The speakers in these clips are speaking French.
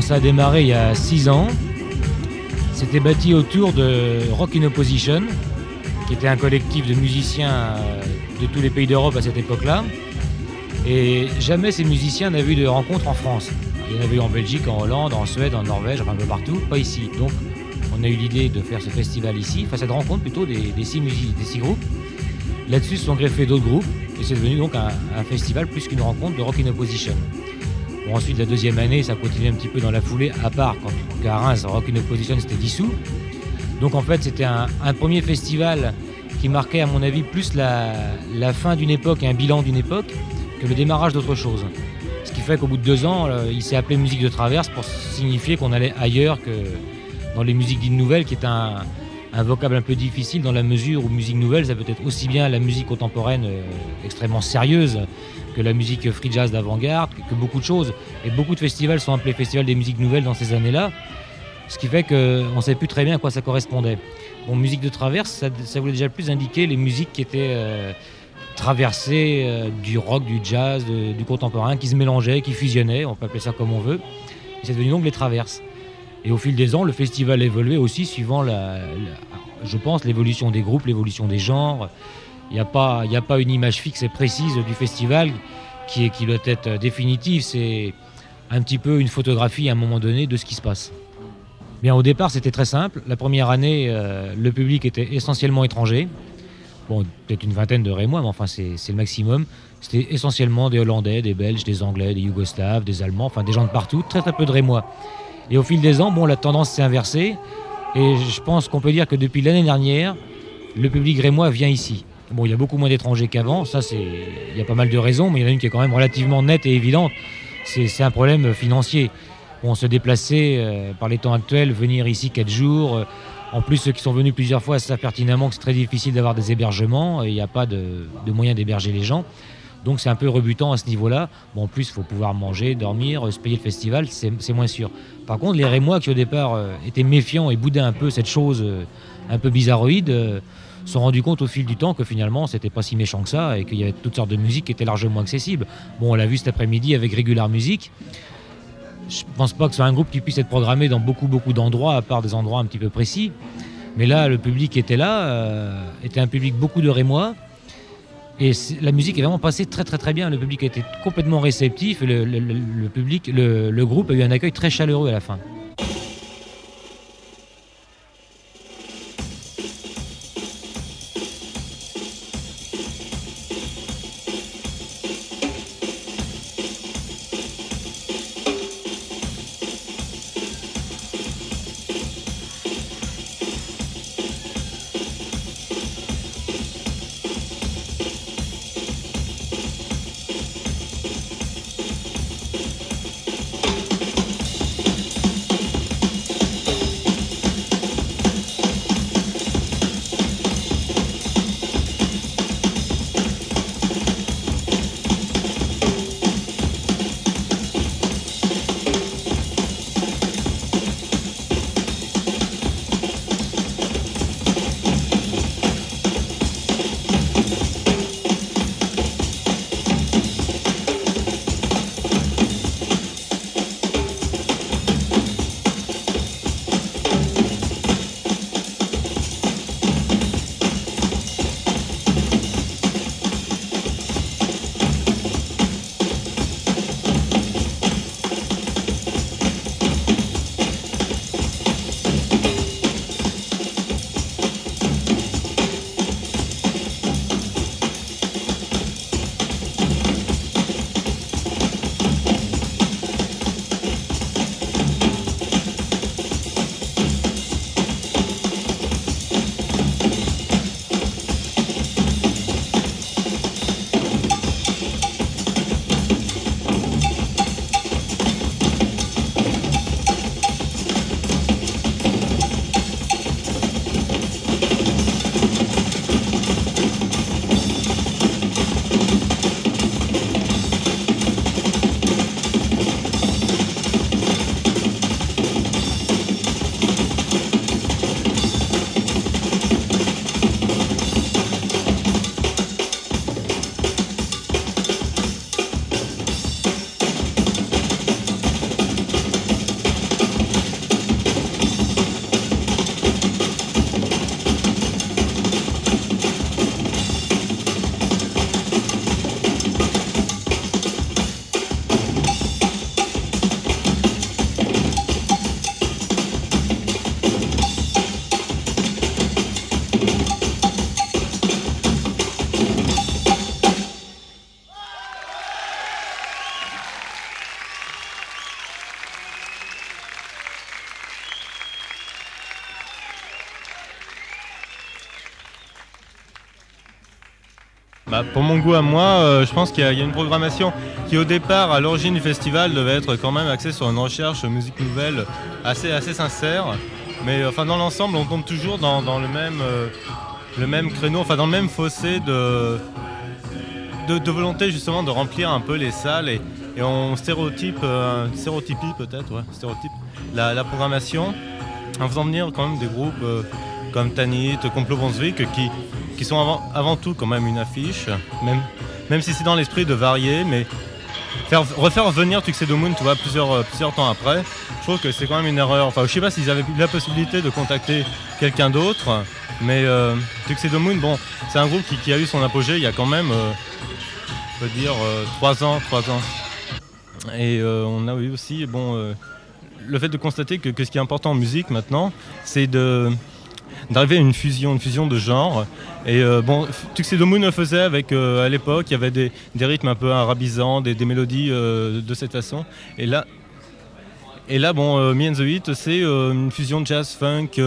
ça a démarré il y a 6 ans. C'était bâti autour de Rock in Opposition, qui était un collectif de musiciens euh, de tous les pays d'Europe à cette époque-là. Et jamais ces musiciens n'avaient eu de rencontre en France. Il y en avait eu en Belgique, en Hollande, en Suède, en Norvège, enfin un peu partout, pas ici. Donc on a eu l'idée de faire ce festival ici, enfin cette rencontre plutôt des, six, des six groupes. Là-dessus se sont greffés d'autres groupes et c'est devenu donc un, festival plus qu'une rencontre de Rock in Opposition. Ensuite, la deuxième année, ça continue un petit peu dans la foulée, à part quand à Reims, Rock in Opposition s'était dissous. Donc en fait, c'était un, premier festival qui marquait, à mon avis, plus la, la fin d'une époque et un bilan d'une époque que le démarrage d'autre chose. Ce qui fait qu'au bout de deux ans, euh, il s'est appelé Musique de Traverse pour signifier qu'on allait ailleurs que dans les musiques dites nouvelles, qui est un, vocable un peu difficile dans la mesure où musique nouvelle, ça peut être aussi bien la musique contemporaine euh, extrêmement sérieuse que la musique free jazz d'avant-garde, que, beaucoup de choses. Et beaucoup de festivals sont appelés festivals des musiques nouvelles dans ces années-là, ce qui fait qu'on ne savait plus très bien à quoi ça correspondait. Bon, musique de traverse, ça, voulait déjà plus indiquer les musiques qui étaient euh, traversées euh, du rock, du jazz, du contemporain, qui se mélangeaient, qui fusionnaient, on peut appeler ça comme on veut. Et c'est devenu donc les traverses. Et au fil des ans, le festival a évolué aussi suivant, la, je pense, l'évolution des groupes, l'évolution des genres. Il n'y a, pas, a pas une image fixe et précise du festival qui, est, qui doit être définitive. C'est un petit peu une photographie à un moment donné de ce qui se passe. Bien, au départ, c'était très simple. La première année, euh, le public était essentiellement étranger. Bon, peut-être une vingtaine de Rémois, mais enfin, c'est le maximum. C'était essentiellement des Hollandais, des Belges, des Anglais, des Yougoslaves, des Allemands, enfin des gens de partout, très très peu de Rémois. Et au fil des ans, la tendance s'est inversée. Et je pense qu'on peut dire que depuis l'année dernière, le public rémois vient ici. Bon, il y a beaucoup moins d'étrangers qu'avant, ça c'est, il y a pas mal de raisons, mais il y en a une qui est quand même relativement nette et évidente. C'est un problème financier. On se déplacer euh, par les temps actuels, venir ici quatre jours. Euh, en plus, ceux qui sont venus plusieurs fois savent pertinemment que c'est très difficile d'avoir des hébergements. Il n'y a pas de, de moyen d'héberger les gens. Donc c'est un peu rebutant à ce niveau-là. Bon, en plus, il faut pouvoir manger, dormir, se payer le festival, c'est moins sûr. Par contre, les Rémois qui au départ euh, étaient méfiants et boudaient un peu cette chose euh, un peu bizarroïde, euh, sont rendus compte au fil du temps que finalement c'était pas si méchant que ça et qu'il y avait toutes sortes de musiques qui étaient largement accessibles. Bon, on l'a vu cet après-midi avec Regular Music. Je pense pas que ce soit un groupe qui puisse être programmé dans beaucoup beaucoup d'endroits, à part des endroits un petit peu précis. Mais là, le public était là était un public beaucoup de Rémois et la musique est vraiment passée très très très bien. Le public été complètement réceptif. Le, le public, le groupe a eu un accueil très chaleureux à la fin. Pour mon goût à moi, je pense qu'il y, a une programmation qui au départ, à l'origine du festival, devait être quand même axée sur une recherche musique nouvelle assez, assez sincère. Mais enfin dans l'ensemble, on tombe toujours dans, le, même, le même créneau, enfin dans le même fossé de, de, volonté justement de remplir un peu les salles et, on stéréotype, euh, stéréotypie peut-être, stéréotype la, programmation en faisant venir quand même des groupes euh, comme Tanit, Complot Brunswick qui, qui sont avant, tout quand même une affiche, même, même si c'est dans l'esprit de varier, mais faire, refaire venir Tuxedo Moon, tu vois, plusieurs, euh, plusieurs temps après, je trouve que c'est quand même une erreur. Enfin, je sais pas s'ils avaient la possibilité de contacter quelqu'un d'autre, mais euh, Tuxedo Moon, bon, c'est un groupe qui, a eu son apogée il y a quand même, on peut dire, trois ans, ans. Et on a eu aussi, bon, le fait de constater que, ce qui est important en musique maintenant, c'est de d'arriver à une fusion, une fusion de genres. Et euh, bon, Tuxedo Moon le faisait avec, euh, à l'époque, il y avait des, rythmes un peu arabisants, des, mélodies euh, de cette façon. Et là, et là bon, Me and the Heat, c'est une fusion de jazz funk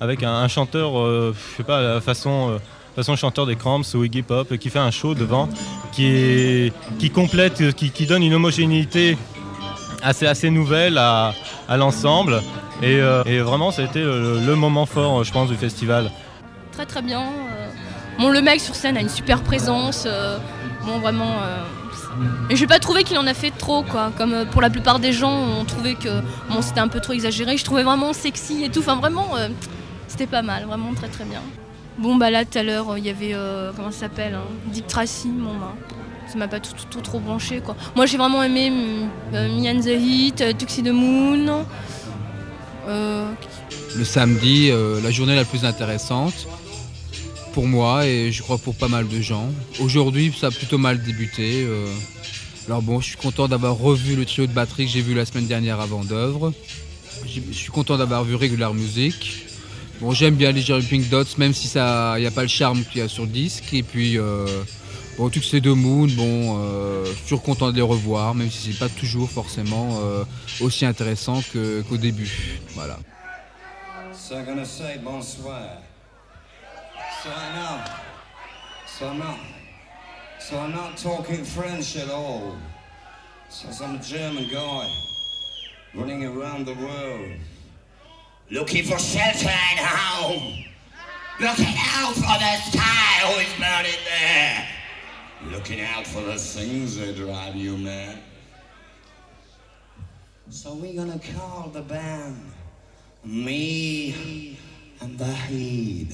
avec un, chanteur, je sais pas, la façon façon chanteur des Cramps ou Iggy Pop, qui fait un show devant, qui, qui complète, qui, qui donne une homogénéité assez, assez nouvelle à, l'ensemble. Et, euh, et, vraiment, ça a été le, moment fort, je pense, du festival. Très très bien. Euh. Bon, le mec sur scène a une super présence. Euh. bon, vraiment. Et pas trouvé qu'il en a fait trop, quoi. Comme pour la plupart des gens, on trouvait que c'était un peu trop exagéré. Je trouvais vraiment sexy et tout. Enfin, vraiment, c'était pas mal, vraiment très très bien. Bon, bah là, tout à l'heure, il y avait. comment ça s'appelle hein, Tracy. Bon, bah, ça m'a pas tout, trop branché quoi. Moi j'ai vraiment aimé euh, Me and the Heat, euh, Tuxedo Moon. Euh, le samedi, la journée la plus intéressante pour moi et je crois pour pas mal de gens. Aujourd'hui ça a plutôt mal débuté. alors bon, je suis content d'avoir revu le trio de batterie que j'ai vu la semaine dernière avant d'œuvre. Je suis content d'avoir vu Regular Music. Bon, j'aime bien les Pink Dots, même si ça, n'y a pas le charme qu'il y a sur le disque. Et puis, Bon, tous ces deux moons, bon, euh, toujours content de les revoir, même si c'est pas toujours forcément euh, aussi intéressant qu'au début. Voilà. I'm gonna say bonsoir. So I know. So I'm not. So I'm not talking French at all. So I'm a German guy running around the world, looking for shelter and home, looking out for the sky who is burning there. Looking out for the things that drive you mad. So we're gonna call the band Me and the Heat.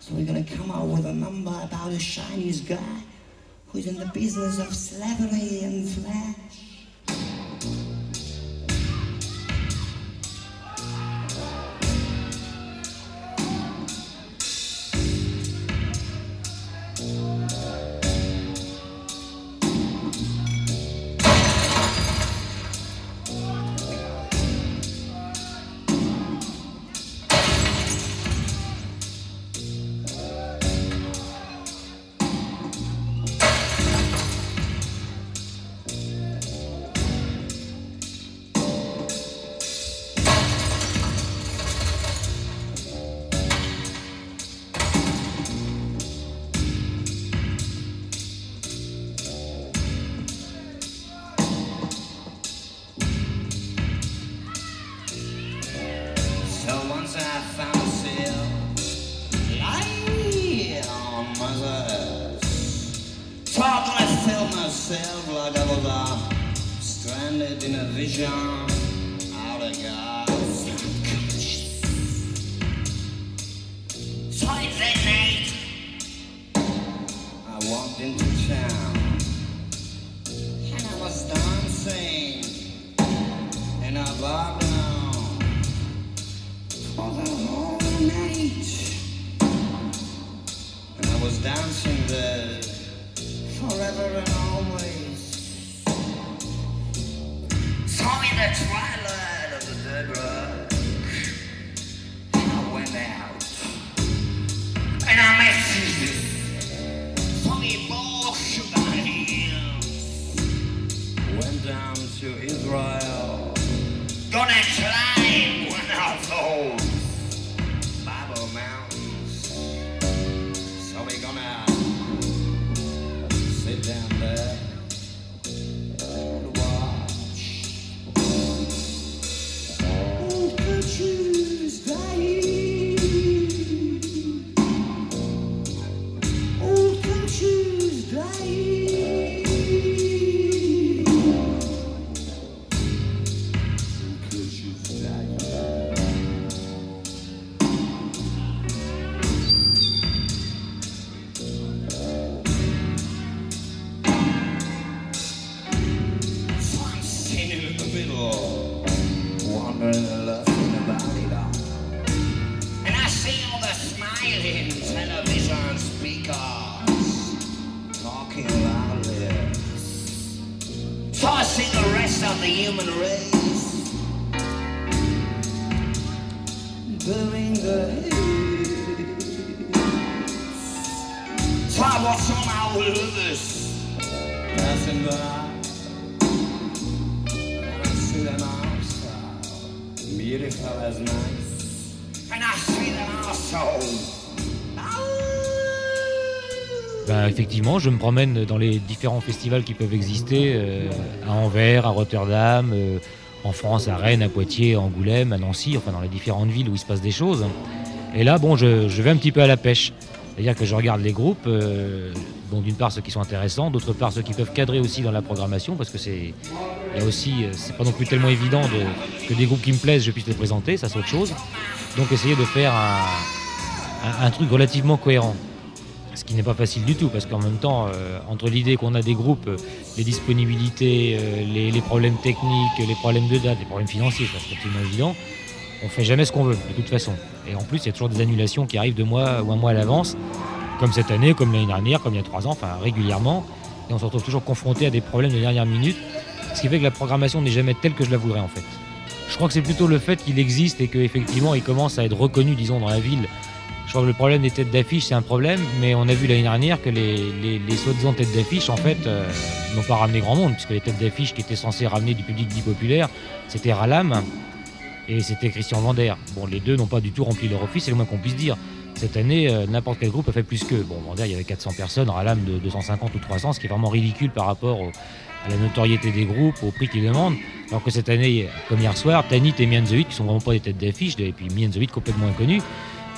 So we're gonna come out with a number about a Chinese guy who's in the business of slavery and flesh. myself like I was stranded in a vision out of God's unconscious. Toilet night! I walked into town and I was dancing in a bar down for the whole night and I was dancing there. That's why about the human race. burning the haze. I what's on our rivers. Passing by. I see them outside. Beautiful as nice. And I see them outside. Ben, effectivement, je me promène dans les différents festivals qui peuvent exister, euh, à Anvers, à Rotterdam, euh, en France, à Rennes, à Poitiers, à Angoulême, à Nancy, enfin dans les différentes villes où il se passe des choses. Et là, bon, je, vais un petit peu à la pêche. C'est-à-dire que je regarde les groupes, euh, d'une part ceux qui sont intéressants, d'autre part ceux qui peuvent cadrer aussi dans la programmation, parce que c'est, a aussi, c'est pas non plus tellement évident de- que des groupes qui me plaisent, je puisse les présenter, ça c'est autre chose. Donc essayer de faire un truc relativement cohérent. Ce qui n'est pas facile du tout, parce qu'en même temps, euh, entre l'idée qu'on a des groupes, euh, les disponibilités, euh, les, problèmes techniques, les problèmes de date, les problèmes financiers, ça c'est absolument évident, on fait jamais ce qu'on veut, de toute façon. Et en plus, il y a toujours des annulations qui arrivent deux mois ou un mois à l'avance, comme cette année, comme l'année dernière, comme il y a trois ans, enfin régulièrement. Et on se retrouve toujours confronté à des problèmes de dernière minute, ce qui fait que la programmation n'est jamais telle que je la voudrais en fait. Je crois que c'est plutôt le fait qu'il existe et qu'effectivement il commence à être reconnu, disons, dans la ville. Je crois que le problème des têtes d'affiche, c'est un problème, mais on a vu l'année dernière que les, les, soi-disant têtes d'affiche, en fait, euh, n'ont pas ramené grand monde, puisque les têtes d'affiche qui étaient censées ramener du public dit populaire, c'était Ralam et c'était Christian Vander. Bon, les deux n'ont pas du tout rempli leur office, c'est le moins qu'on puisse dire. Cette année, euh, n'importe quel groupe a fait plus qu'eux. Bon, Vander, il y avait 400 personnes, Ralam de 250 ou 300, ce qui est vraiment ridicule par rapport à la notoriété des groupes, au prix qu'ils demandent. Alors que cette année, comme hier soir, Tanit et Mian The qui sont vraiment pas des têtes d'affiche, et puis Mian The complètement inconnus,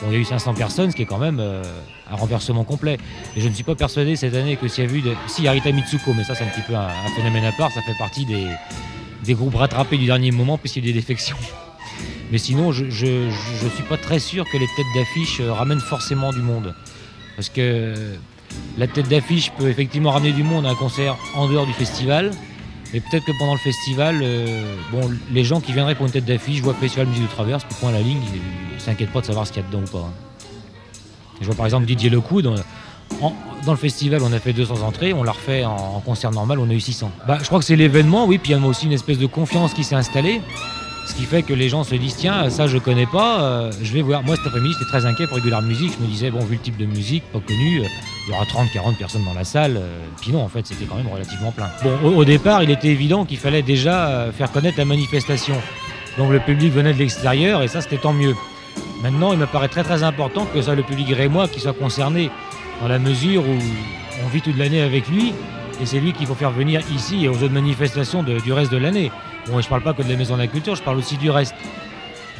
Bon, il y a eu 500 personnes, ce qui est quand même euh, un renversement complet. Et je ne suis pas persuadé cette année que s'il y a eu de... Si, Arita Mitsuko, mais ça c'est un petit peu un, phénomène à part, ça fait partie des, groupes rattrapés du dernier moment puisqu'il y a des défections. Mais sinon, je ne suis pas très sûr que les têtes d'affiche euh, ramènent forcément du monde. Parce que euh, la tête d'affiche peut effectivement ramener du monde à un concert en dehors du festival. Mais peut-être que pendant le festival, euh, les gens qui viendraient pour une tête d'affiche voient Festival Musique de Traverse, puis point la ligne, ils s'inquiètent pas de savoir ce qu'il y a dedans ou pas. hein. Je vois par exemple Didier Lecoud, dans, en- dans le festival on a fait 200 entrées, on l'a refait en, en concert normal, on a eu 600. Bah, je crois que c'est l'événement, oui, puis il y a aussi une espèce de confiance qui s'est installée. Ce qui fait que les gens se disent tiens ça je connais pas, euh, je vais voir. Moi cet après-midi j'étais très inquiet pour Regular Music, je me disais bon vu le type de musique pas connu, euh, il y aura 30-40 personnes dans la salle. euh, puis non en fait c'était quand même relativement plein. Bon au, départ il était évident qu'il fallait déjà faire connaître la manifestation. Donc le public venait de l'extérieur et ça c'était tant mieux. Maintenant il me paraît très très important que ça le public rémois qui soit concerné dans la mesure où on vit toute l'année avec lui et c'est lui qu'il faut faire venir ici et aux autres manifestations du reste de l'année. Bon, je parle pas que de la Maison de la Culture, je parle aussi du reste.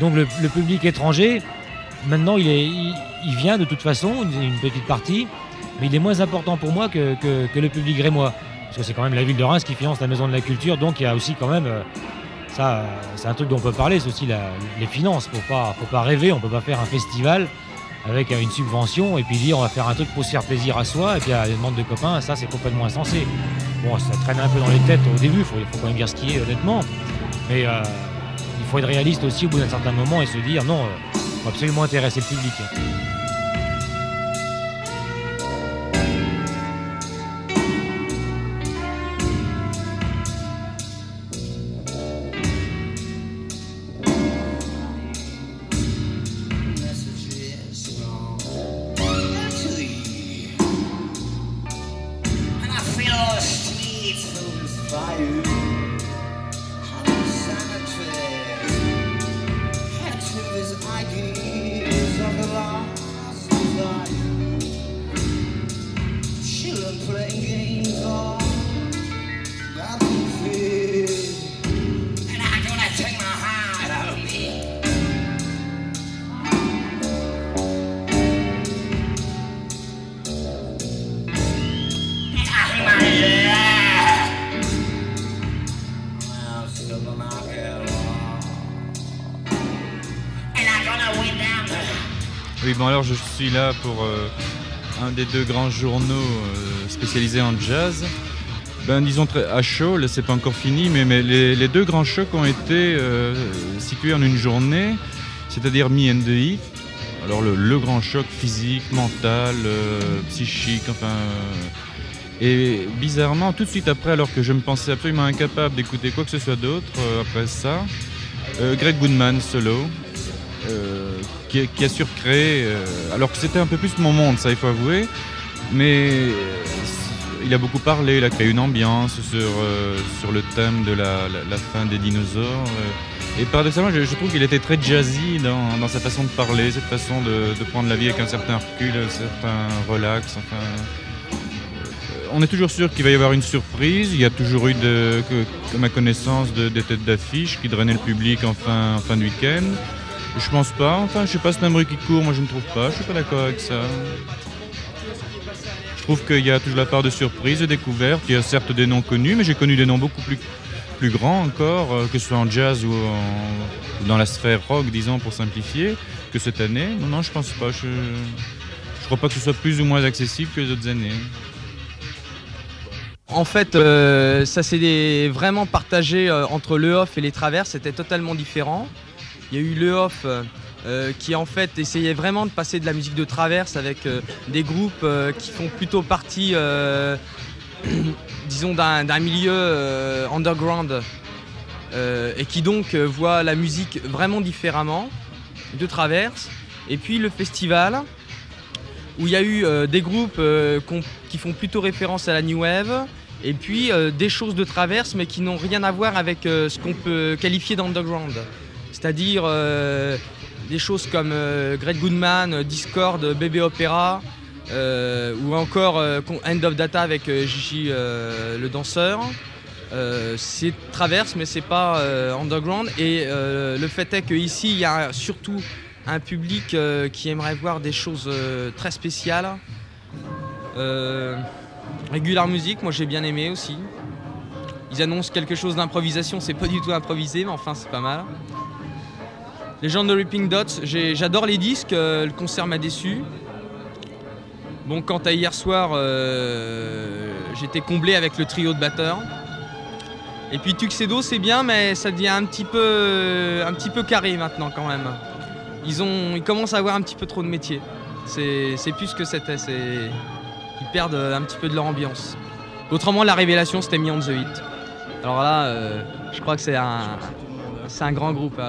Donc le, public étranger, maintenant, il, vient de toute façon, une, petite partie, mais il est moins important pour moi que, le public rémois. Parce que c'est quand même la ville de Reims qui finance la Maison de la Culture, donc il y a aussi quand même... euh, ça, c'est un truc dont on peut parler, c'est aussi les finances. Faut pas, faut pas rêver, on peut pas faire un festival avec une subvention et puis dire on va faire un truc pour se faire plaisir à soi et puis à une bande de copains, ça c'est complètement insensé. Bon, ça traîne un peu dans les têtes au début, il faut, quand même qui est honnêtement. Mais euh, il faut être réaliste aussi au bout d'un certain moment et se dire non, il faut absolument intéresser le public. Bon alors je suis là pour euh, un des deux grands journaux euh, spécialisés en jazz. ben, disons très à chaud, là c'est pas encore fini, mais, mais les, deux grands chocs ont été euh, situés en une journée, c'est-à-dire Me and the. Alors le, grand choc physique, mental, psychique, enfin. Et bizarrement, tout de suite après, alors que je me pensais absolument incapable d'écouter quoi que ce soit d'autre après ça, Greg Goodman solo, qui, qui, a surcréé, alors que c'était un peu plus mon monde, ça il faut avouer, mais il a beaucoup parlé, il a créé une ambiance sur, euh, sur le thème de la, fin des dinosaures. Euh. et paradoxalement, je, je trouve qu'il était très jazzy dans, sa façon de parler, cette façon de, prendre la vie avec un certain recul, un certain relax. Euh, on est toujours sûr qu'il va y avoir une surprise. Il y a toujours eu, de, ma connaissance, des têtes d'affiche qui drainaient le public en fin, en fin de week-end. Je pense pas. Enfin, je sais pas, c'est un bruit qui court. Moi, je ne trouve pas. Je suis pas d'accord avec ça. Je trouve qu'il y a toujours la part de surprise, de découverte. Il y a certes des noms connus, mais j'ai connu des noms beaucoup plus, plus grands encore, euh, que ce soit en jazz ou, dans la sphère rock, disons, pour simplifier, que cette année. Non, non, je pense pas. Je ne crois pas que ce soit plus ou moins accessible que les autres années. En fait, euh, ça s'est vraiment partagé euh, entre le off et les travers. C'était totalement différent. Il y a eu le off euh, qui en fait essayait vraiment de passer de la musique de traverse avec euh, des groupes euh, qui font plutôt partie, disons, d'un milieu underground et qui donc voient la musique vraiment différemment de traverse. Et puis le festival où il y a eu des groupes qui font plutôt référence à la new wave et puis des choses de traverse mais qui n'ont rien à voir avec ce qu'on peut qualifier d'underground. C'est-à-dire des choses comme euh, Greg Goodman, euh, Discord, Bébé Opera, euh, ou encore End of Data avec Gigi le danseur. c'est traverse, mais c'est pas underground. Et le fait est qu'ici, il y a surtout un public qui aimerait voir des choses très spéciales. Regular Music, moi j'ai bien aimé aussi. Ils annoncent quelque chose d'improvisation, c'est pas du tout improvisé, mais enfin c'est pas mal. Les gens de Ripping Dots, j'adore les disques, euh, le concert m'a déçu. Bon, quant à hier soir, euh, j'étais comblé avec le trio de batteurs. Et puis Tuxedo, c'est bien, mais ça devient un petit peu, carré maintenant quand même. Ils, commencent à avoir un petit peu trop de métier. C'est plus que c'était. Ils perdent un petit peu de leur ambiance. Autrement, la révélation, c'était Me on the Hit. Alors là, euh, je crois que c'est un, un grand groupe.